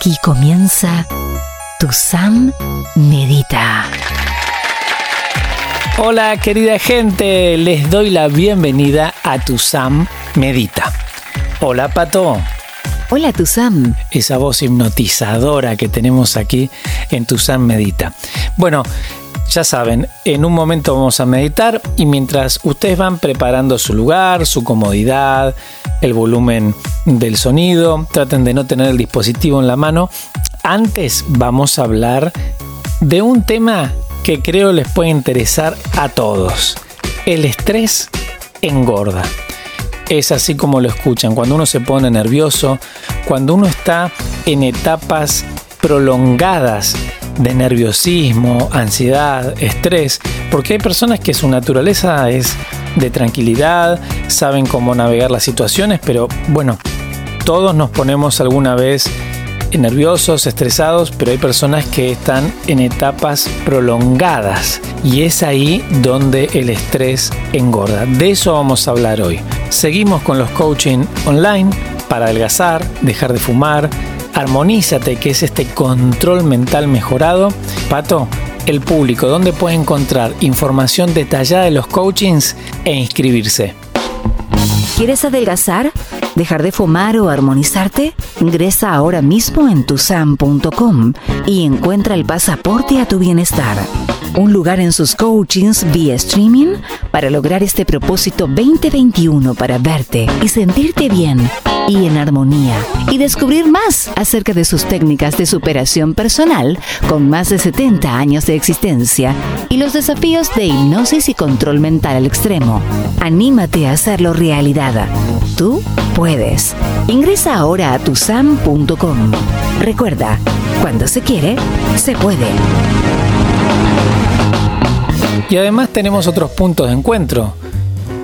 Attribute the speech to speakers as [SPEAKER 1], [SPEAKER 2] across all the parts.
[SPEAKER 1] Aquí comienza Tu Sam Medita.
[SPEAKER 2] Hola querida gente, les doy la bienvenida a Tu Sam Medita. Hola Pato.
[SPEAKER 1] Hola Tu Sam.
[SPEAKER 2] Esa voz hipnotizadora que tenemos aquí en Tu Sam Medita. Bueno, ya saben, en un momento vamos a meditar y mientras ustedes van preparando su lugar, su comodidad, el volumen del sonido, traten de no tener el dispositivo en la mano, antes vamos a hablar de un tema que creo les puede interesar a todos. El estrés engorda. Es así como lo escuchan, cuando uno se pone nervioso, cuando uno está en etapas prolongadas de nerviosismo, ansiedad, estrés, porque hay personas que su naturaleza es de tranquilidad, saben cómo navegar las situaciones, pero bueno, todos nos ponemos alguna vez nerviosos, estresados, pero hay personas que están en etapas prolongadas y es ahí donde el estrés engorda. De eso vamos a hablar hoy. Seguimos con los coaching online para adelgazar, dejar de fumar, Armonízate, que es este control mental mejorado. Pato, el público, ¿dónde puede encontrar información detallada de los coachings e inscribirse?
[SPEAKER 1] ¿Quieres adelgazar? ¿Dejar de fumar o armonizarte? Ingresa ahora mismo en tusam.com y encuentra el pasaporte a tu bienestar. Un lugar en sus coachings vía streaming para lograr este propósito 2021 para verte y sentirte bien y en armonía y descubrir más acerca de sus técnicas de superación personal con más de 70 años de existencia y los desafíos de hipnosis y control mental al extremo. Anímate a hacerlo realidad. Tú puedes. Ingresa ahora a tusam.com. Recuerda, cuando se quiere, se puede.
[SPEAKER 2] Y además tenemos otros puntos de encuentro.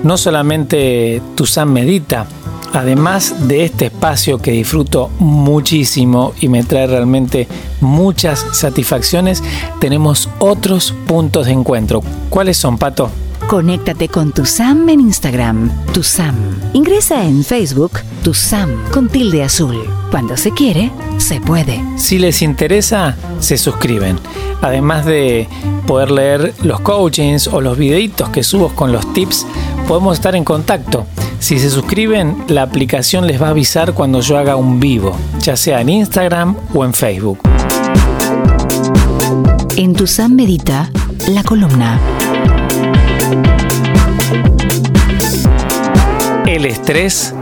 [SPEAKER 2] No solamente Tusam Medita, además de este espacio que disfruto muchísimo y me trae realmente muchas satisfacciones, tenemos otros puntos de encuentro. ¿Cuáles son, Pato?
[SPEAKER 1] Conéctate con tu Sam en Instagram, tu Sam. Ingresa en Facebook, tu Sam con tilde azul. Cuando se quiere, se puede.
[SPEAKER 2] Si les interesa, se suscriben. Además de poder leer los coachings o los videitos que subo con los tips, podemos estar en contacto. Si se suscriben, la aplicación les va a avisar cuando yo haga un vivo, ya sea en Instagram o en Facebook.
[SPEAKER 1] En tu Sam Medita, la columna.
[SPEAKER 2] El estrés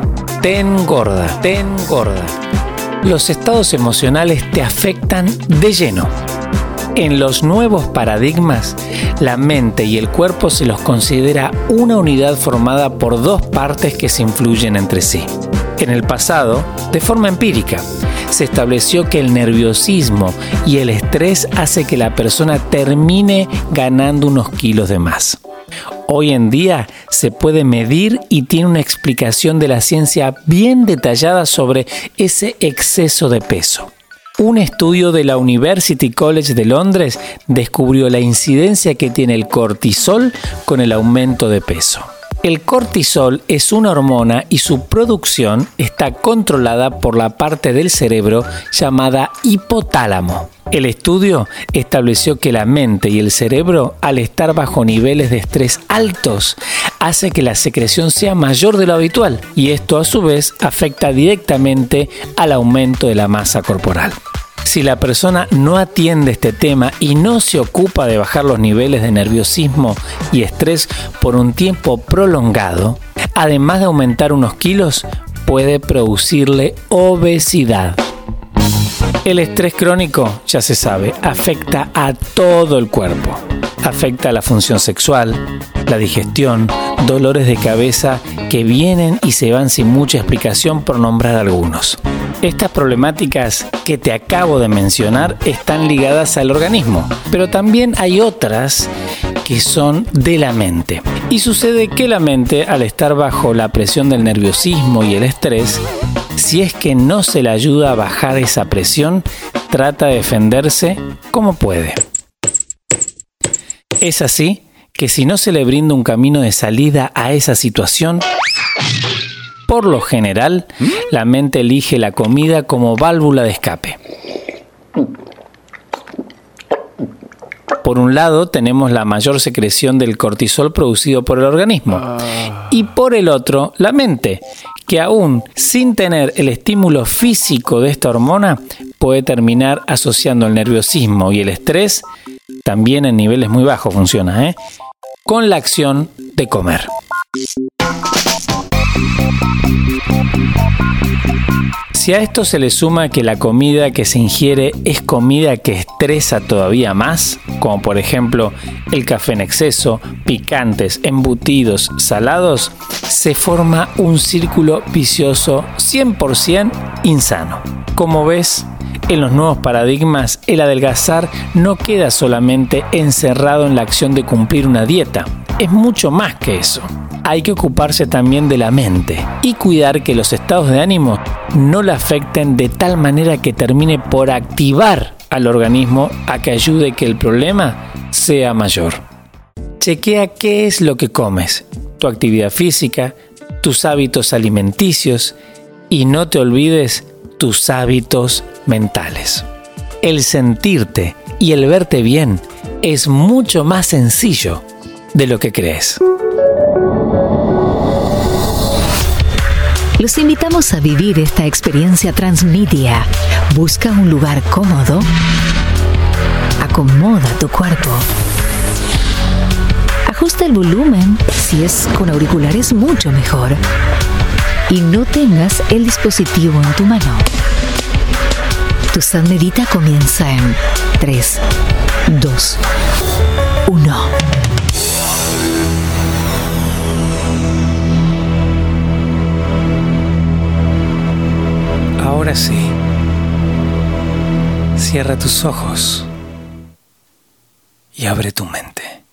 [SPEAKER 2] te engorda, te engorda. Los estados emocionales te afectan de lleno. En los nuevos paradigmas, la mente y el cuerpo se los considera una unidad formada por dos partes que se influyen entre sí. En el pasado, de forma empírica, se estableció que el nerviosismo y el estrés hace que la persona termine ganando unos kilos de más. Hoy en día se puede medir y tiene una explicación de la ciencia bien detallada sobre ese exceso de peso. Un estudio de la University College de Londres descubrió la incidencia que tiene el cortisol con el aumento de peso. El cortisol es una hormona y su producción está controlada por la parte del cerebro llamada hipotálamo. El estudio estableció que la mente y el cerebro, al estar bajo niveles de estrés altos, hace que la secreción sea mayor de lo habitual y esto a su vez afecta directamente al aumento de la masa corporal. Si la persona no atiende este tema y no se ocupa de bajar los niveles de nerviosismo y estrés por un tiempo prolongado, además de aumentar unos kilos, puede producirle obesidad. El estrés crónico, ya se sabe, afecta a todo el cuerpo. Afecta la función sexual, la digestión, dolores de cabeza que vienen y se van sin mucha explicación por nombrar algunos. Estas problemáticas que te acabo de mencionar están ligadas al organismo, pero también hay otras que son de la mente. Y sucede que la mente, al estar bajo la presión del nerviosismo y el estrés, si es que no se le ayuda a bajar esa presión, trata de defenderse como puede. Es así que si no se le brinda un camino de salida a esa situación, por lo general, la mente elige la comida como válvula de escape. Por un lado tenemos la mayor secreción del cortisol producido por el organismo y por el otro la mente, que aún sin tener el estímulo físico de esta hormona puede terminar asociando el nerviosismo y el estrés, también en niveles muy bajos funciona, ¿eh? con la acción de comer. Si a esto se le suma que la comida que se ingiere es comida que estresa todavía más, como por ejemplo el café en exceso, picantes, embutidos, salados, se forma un círculo vicioso 100% insano. Como ves, en los nuevos paradigmas, el adelgazar no queda solamente encerrado en la acción de cumplir una dieta, es mucho más que eso hay que ocuparse también de la mente y cuidar que los estados de ánimo no la afecten de tal manera que termine por activar al organismo a que ayude que el problema sea mayor. Chequea qué es lo que comes, tu actividad física, tus hábitos alimenticios y no te olvides tus hábitos mentales. El sentirte y el verte bien es mucho más sencillo de lo que crees.
[SPEAKER 1] Los invitamos a vivir esta experiencia transmedia. Busca un lugar cómodo. Acomoda tu cuerpo. Ajusta el volumen. Si es con auriculares, mucho mejor. Y no tengas el dispositivo en tu mano. Tu San Medita comienza en 3, 2,
[SPEAKER 2] Ahora sí. Cierra tus ojos y abre tu mente.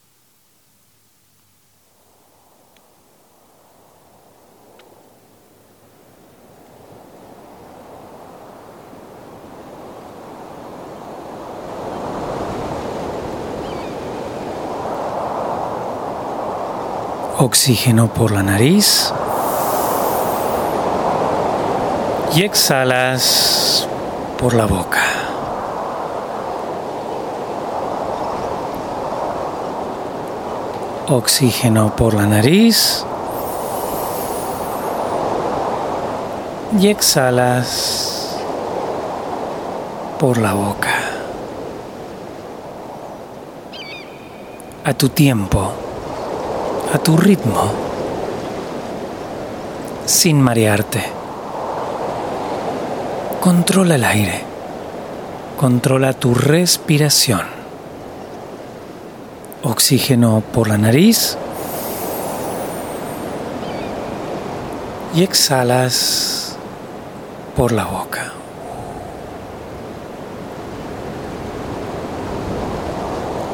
[SPEAKER 2] Oxígeno por la nariz. Y exhalas por la boca. Oxígeno por la nariz y exhalas por la boca. A tu tiempo, a tu ritmo, sin marearte. Controla el aire. Controla tu respiración. Oxígeno por la nariz. Y exhalas por la boca.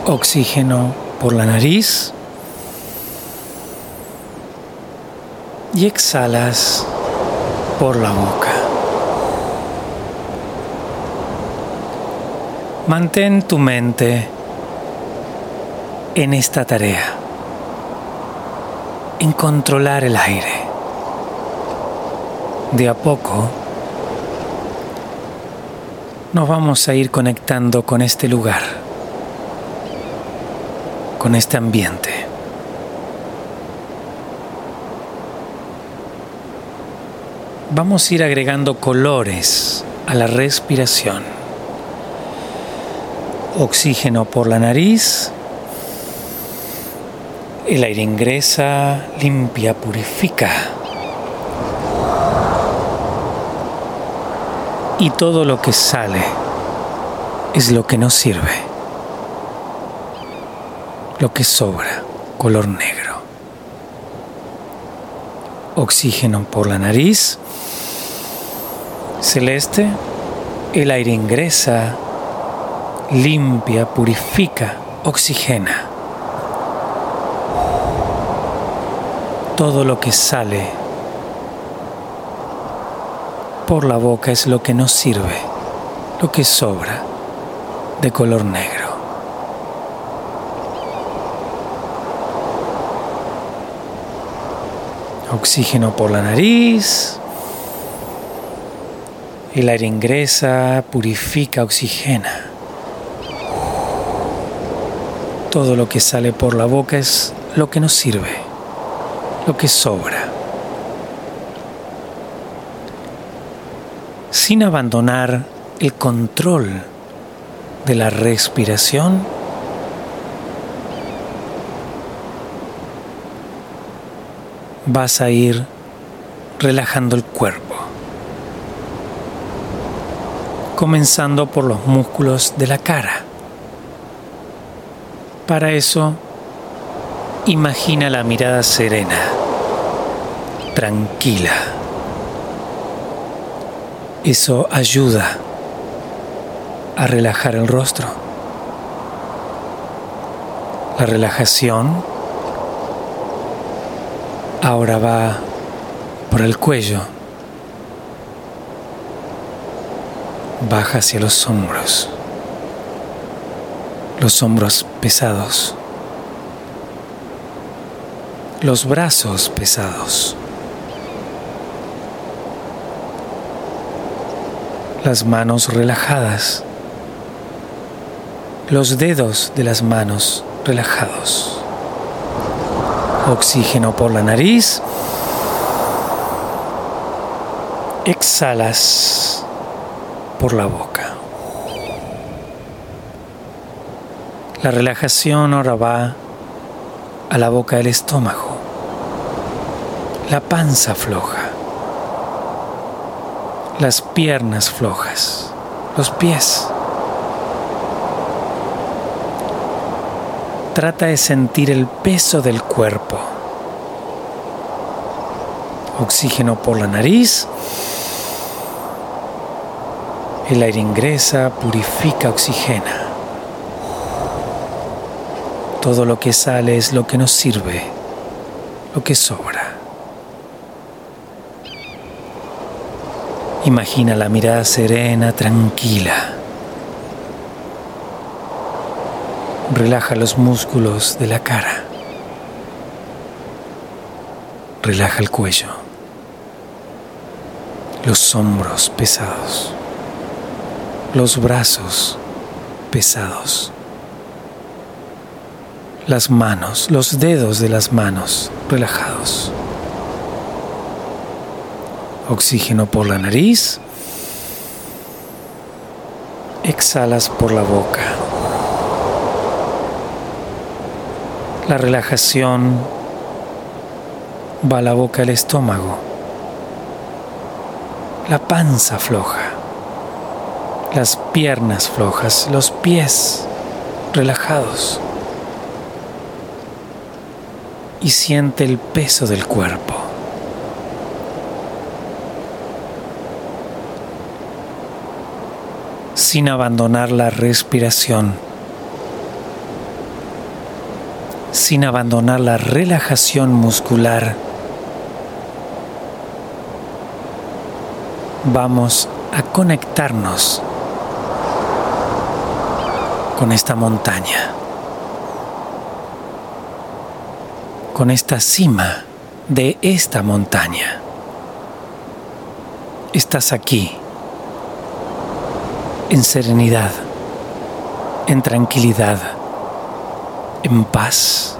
[SPEAKER 2] Oxígeno por la nariz. Y exhalas por la boca. Mantén tu mente en esta tarea, en controlar el aire. De a poco nos vamos a ir conectando con este lugar, con este ambiente. Vamos a ir agregando colores a la respiración oxígeno por la nariz, el aire ingresa, limpia, purifica. Y todo lo que sale es lo que nos sirve, lo que sobra, color negro. Oxígeno por la nariz, celeste, el aire ingresa, limpia, purifica, oxigena. Todo lo que sale por la boca es lo que nos sirve, lo que sobra de color negro. Oxígeno por la nariz. El aire ingresa, purifica, oxigena. Todo lo que sale por la boca es lo que nos sirve, lo que sobra. Sin abandonar el control de la respiración, vas a ir relajando el cuerpo, comenzando por los músculos de la cara. Para eso, imagina la mirada serena, tranquila. Eso ayuda a relajar el rostro. La relajación ahora va por el cuello, baja hacia los hombros, los hombros pesados, los brazos pesados, las manos relajadas, los dedos de las manos relajados. Oxígeno por la nariz. exhalas por la boca. La relajación ahora va a la boca del estómago, la panza floja, las piernas flojas, los pies. Trata de sentir el peso del cuerpo. Oxígeno por la nariz. El aire ingresa, purifica, oxigena. Todo lo que sale es lo que nos sirve, lo que sobra. Imagina la mirada serena, tranquila. Relaja los músculos de la cara. Relaja el cuello. Los hombros pesados los brazos pesados, las manos, los dedos de las manos relajados. Oxígeno por la nariz, exhalas por la boca. La relajación va a la boca al estómago, la panza floja las piernas flojas, los pies relajados. Y siente el peso del cuerpo. Sin abandonar la respiración. Sin abandonar la relajación muscular. Vamos a conectarnos con esta montaña, con esta cima de esta montaña. Estás aquí, en serenidad, en tranquilidad, en paz.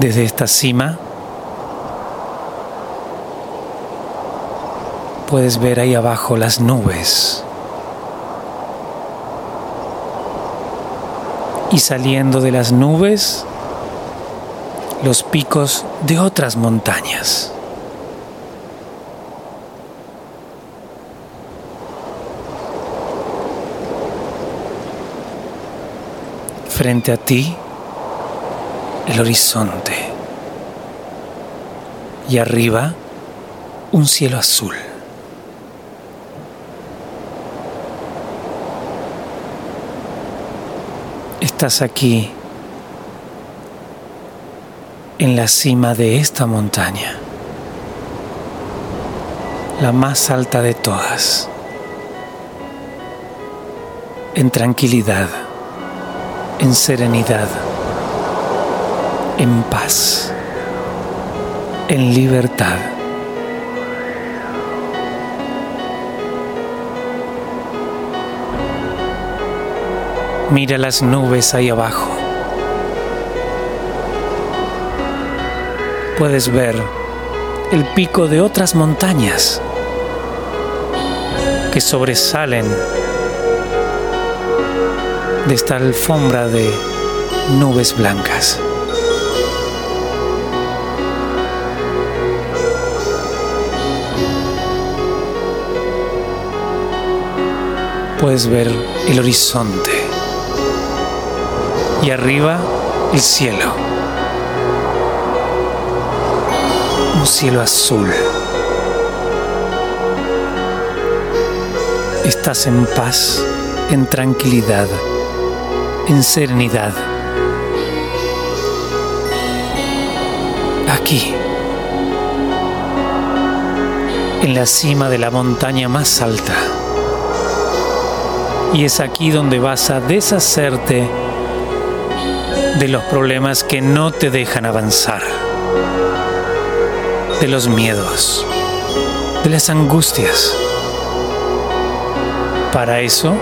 [SPEAKER 2] Desde esta cima puedes ver ahí abajo las nubes. Y saliendo de las nubes, los picos de otras montañas. Frente a ti, el horizonte. Y arriba, un cielo azul. Estás aquí en la cima de esta montaña, la más alta de todas, en tranquilidad, en serenidad, en paz, en libertad. Mira las nubes ahí abajo. Puedes ver el pico de otras montañas que sobresalen de esta alfombra de nubes blancas. Puedes ver el horizonte y arriba el cielo. Un cielo azul. Estás en paz, en tranquilidad, en serenidad. Aquí, en la cima de la montaña más alta. Y es aquí donde vas a deshacerte de los problemas que no te dejan avanzar, de los miedos, de las angustias. Para eso,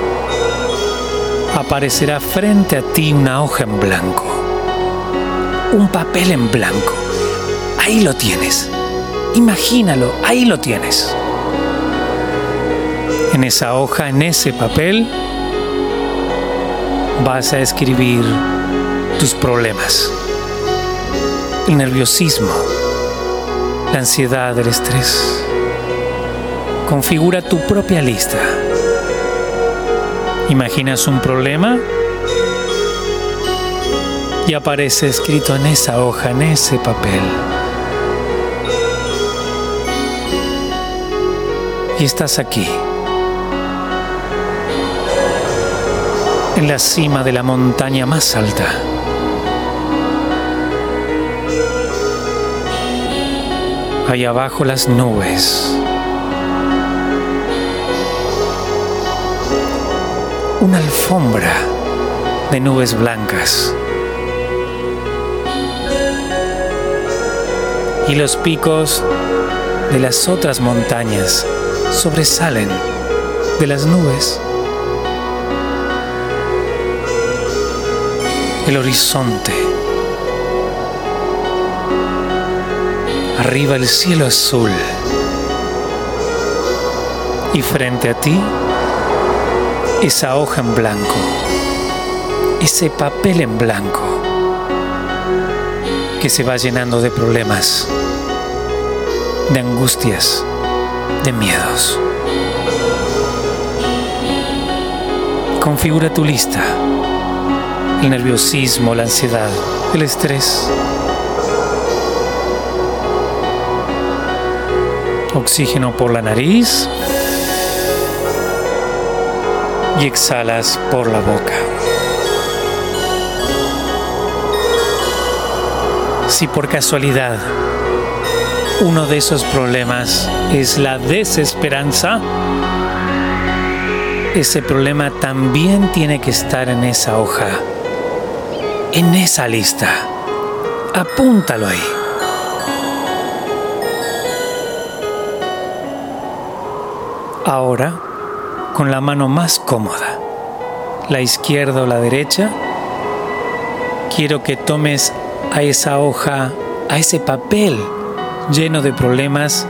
[SPEAKER 2] aparecerá frente a ti una hoja en blanco, un papel en blanco. Ahí lo tienes. Imagínalo, ahí lo tienes. En esa hoja, en ese papel, vas a escribir tus problemas, el nerviosismo, la ansiedad, el estrés. Configura tu propia lista. Imaginas un problema y aparece escrito en esa hoja, en ese papel. Y estás aquí. en la cima de la montaña más alta. Ahí abajo las nubes. Una alfombra de nubes blancas. Y los picos de las otras montañas sobresalen de las nubes. el horizonte. Arriba el cielo azul. Y frente a ti, esa hoja en blanco, ese papel en blanco que se va llenando de problemas, de angustias, de miedos. Configura tu lista el nerviosismo, la ansiedad, el estrés. Oxígeno por la nariz y exhalas por la boca. Si por casualidad uno de esos problemas es la desesperanza, ese problema también tiene que estar en esa hoja en esa lista. Apúntalo ahí. Ahora, con la mano más cómoda, la izquierda o la derecha, quiero que tomes a esa hoja, a ese papel lleno de problemas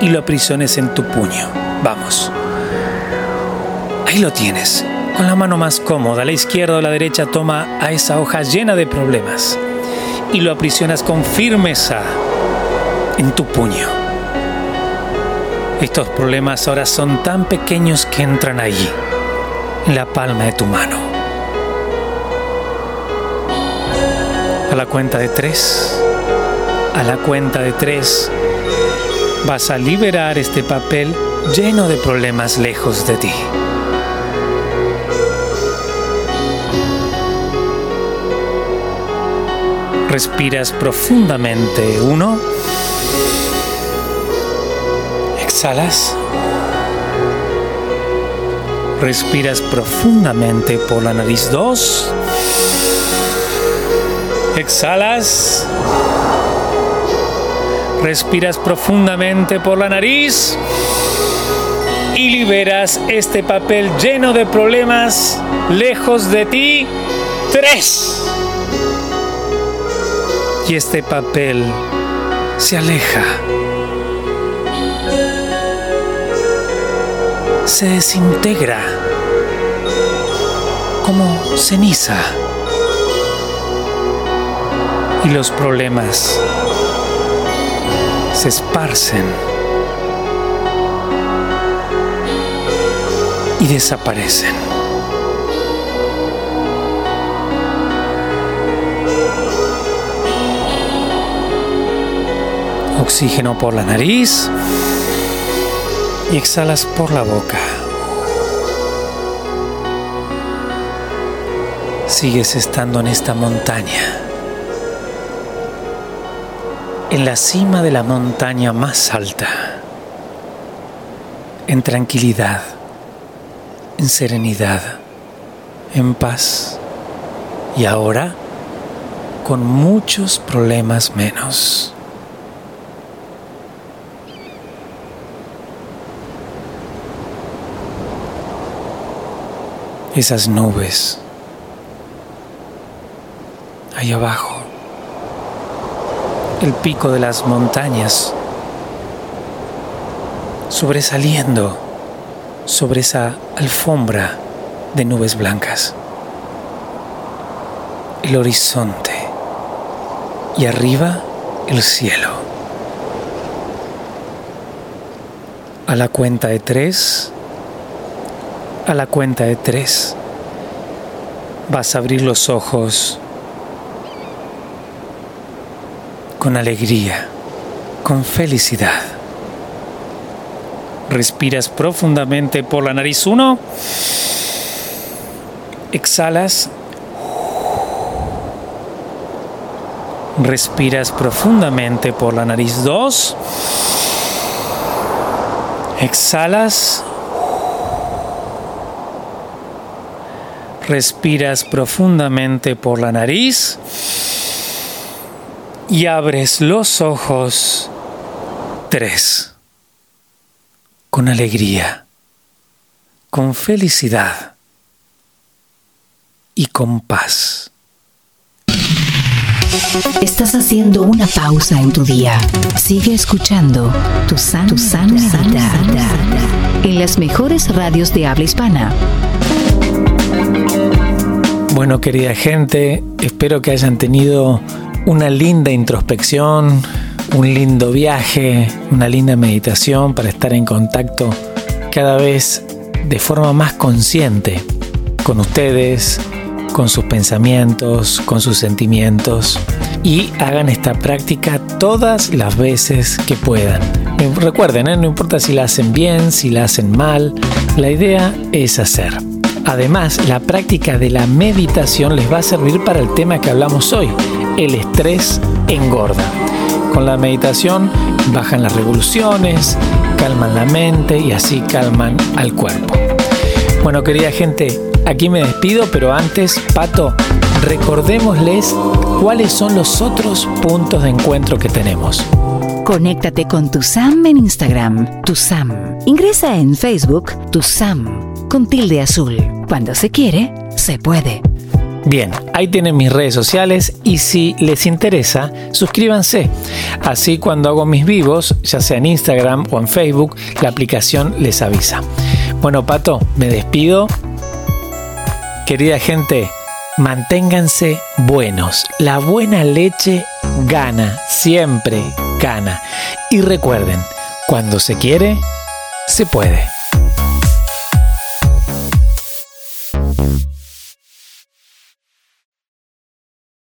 [SPEAKER 2] y lo aprisiones en tu puño. Vamos. Ahí lo tienes con la mano más cómoda, la izquierda o la derecha, toma a esa hoja llena de problemas y lo aprisionas con firmeza en tu puño. Estos problemas ahora son tan pequeños que entran allí, en la palma de tu mano. A la cuenta de tres, a la cuenta de tres, vas a liberar este papel lleno de problemas lejos de ti. Respiras profundamente. Uno. Exhalas. Respiras profundamente por la nariz. Dos. Exhalas. Respiras profundamente por la nariz. y liberas este papel lleno de problemas lejos de ti. Tres. Y este papel se aleja. Se desintegra como ceniza. Y los problemas se esparcen y desaparecen. Oxígeno por la nariz y exhalas por la boca. Sigues estando en esta montaña, en la cima de la montaña más alta, en tranquilidad, en serenidad, en paz y ahora con muchos problemas menos. Esas nubes ahí abajo, el pico de las montañas sobresaliendo sobre esa alfombra de nubes blancas, el horizonte y arriba el cielo. A la cuenta de tres, a la cuenta de tres vas a abrir los ojos con alegría, con felicidad. Respiras profundamente por la nariz. Uno. Exhalas. Respiras profundamente por la nariz. Dos. Exhalas. Respiras profundamente por la nariz y abres los ojos. Tres. Con alegría, con felicidad y con paz.
[SPEAKER 1] Estás haciendo una pausa en tu día. Sigue escuchando tu san, tu en las mejores radios de habla hispana.
[SPEAKER 2] Bueno, querida gente, espero que hayan tenido una linda introspección, un lindo viaje, una linda meditación para estar en contacto cada vez de forma más consciente con ustedes, con sus pensamientos, con sus sentimientos y hagan esta práctica todas las veces que puedan. Recuerden, ¿eh? no importa si la hacen bien, si la hacen mal, la idea es hacer. Además, la práctica de la meditación les va a servir para el tema que hablamos hoy, el estrés engorda. Con la meditación bajan las revoluciones, calman la mente y así calman al cuerpo. Bueno, querida gente, aquí me despido, pero antes, Pato, recordémosles cuáles son los otros puntos de encuentro que tenemos.
[SPEAKER 1] Conéctate con tu Sam en Instagram, tu Sam. Ingresa en Facebook, tu Sam con tilde azul. Cuando se quiere, se puede.
[SPEAKER 2] Bien, ahí tienen mis redes sociales y si les interesa, suscríbanse. Así cuando hago mis vivos, ya sea en Instagram o en Facebook, la aplicación les avisa. Bueno, Pato, me despido. Querida gente, manténganse buenos. La buena leche gana, siempre gana. Y recuerden, cuando se quiere, se puede.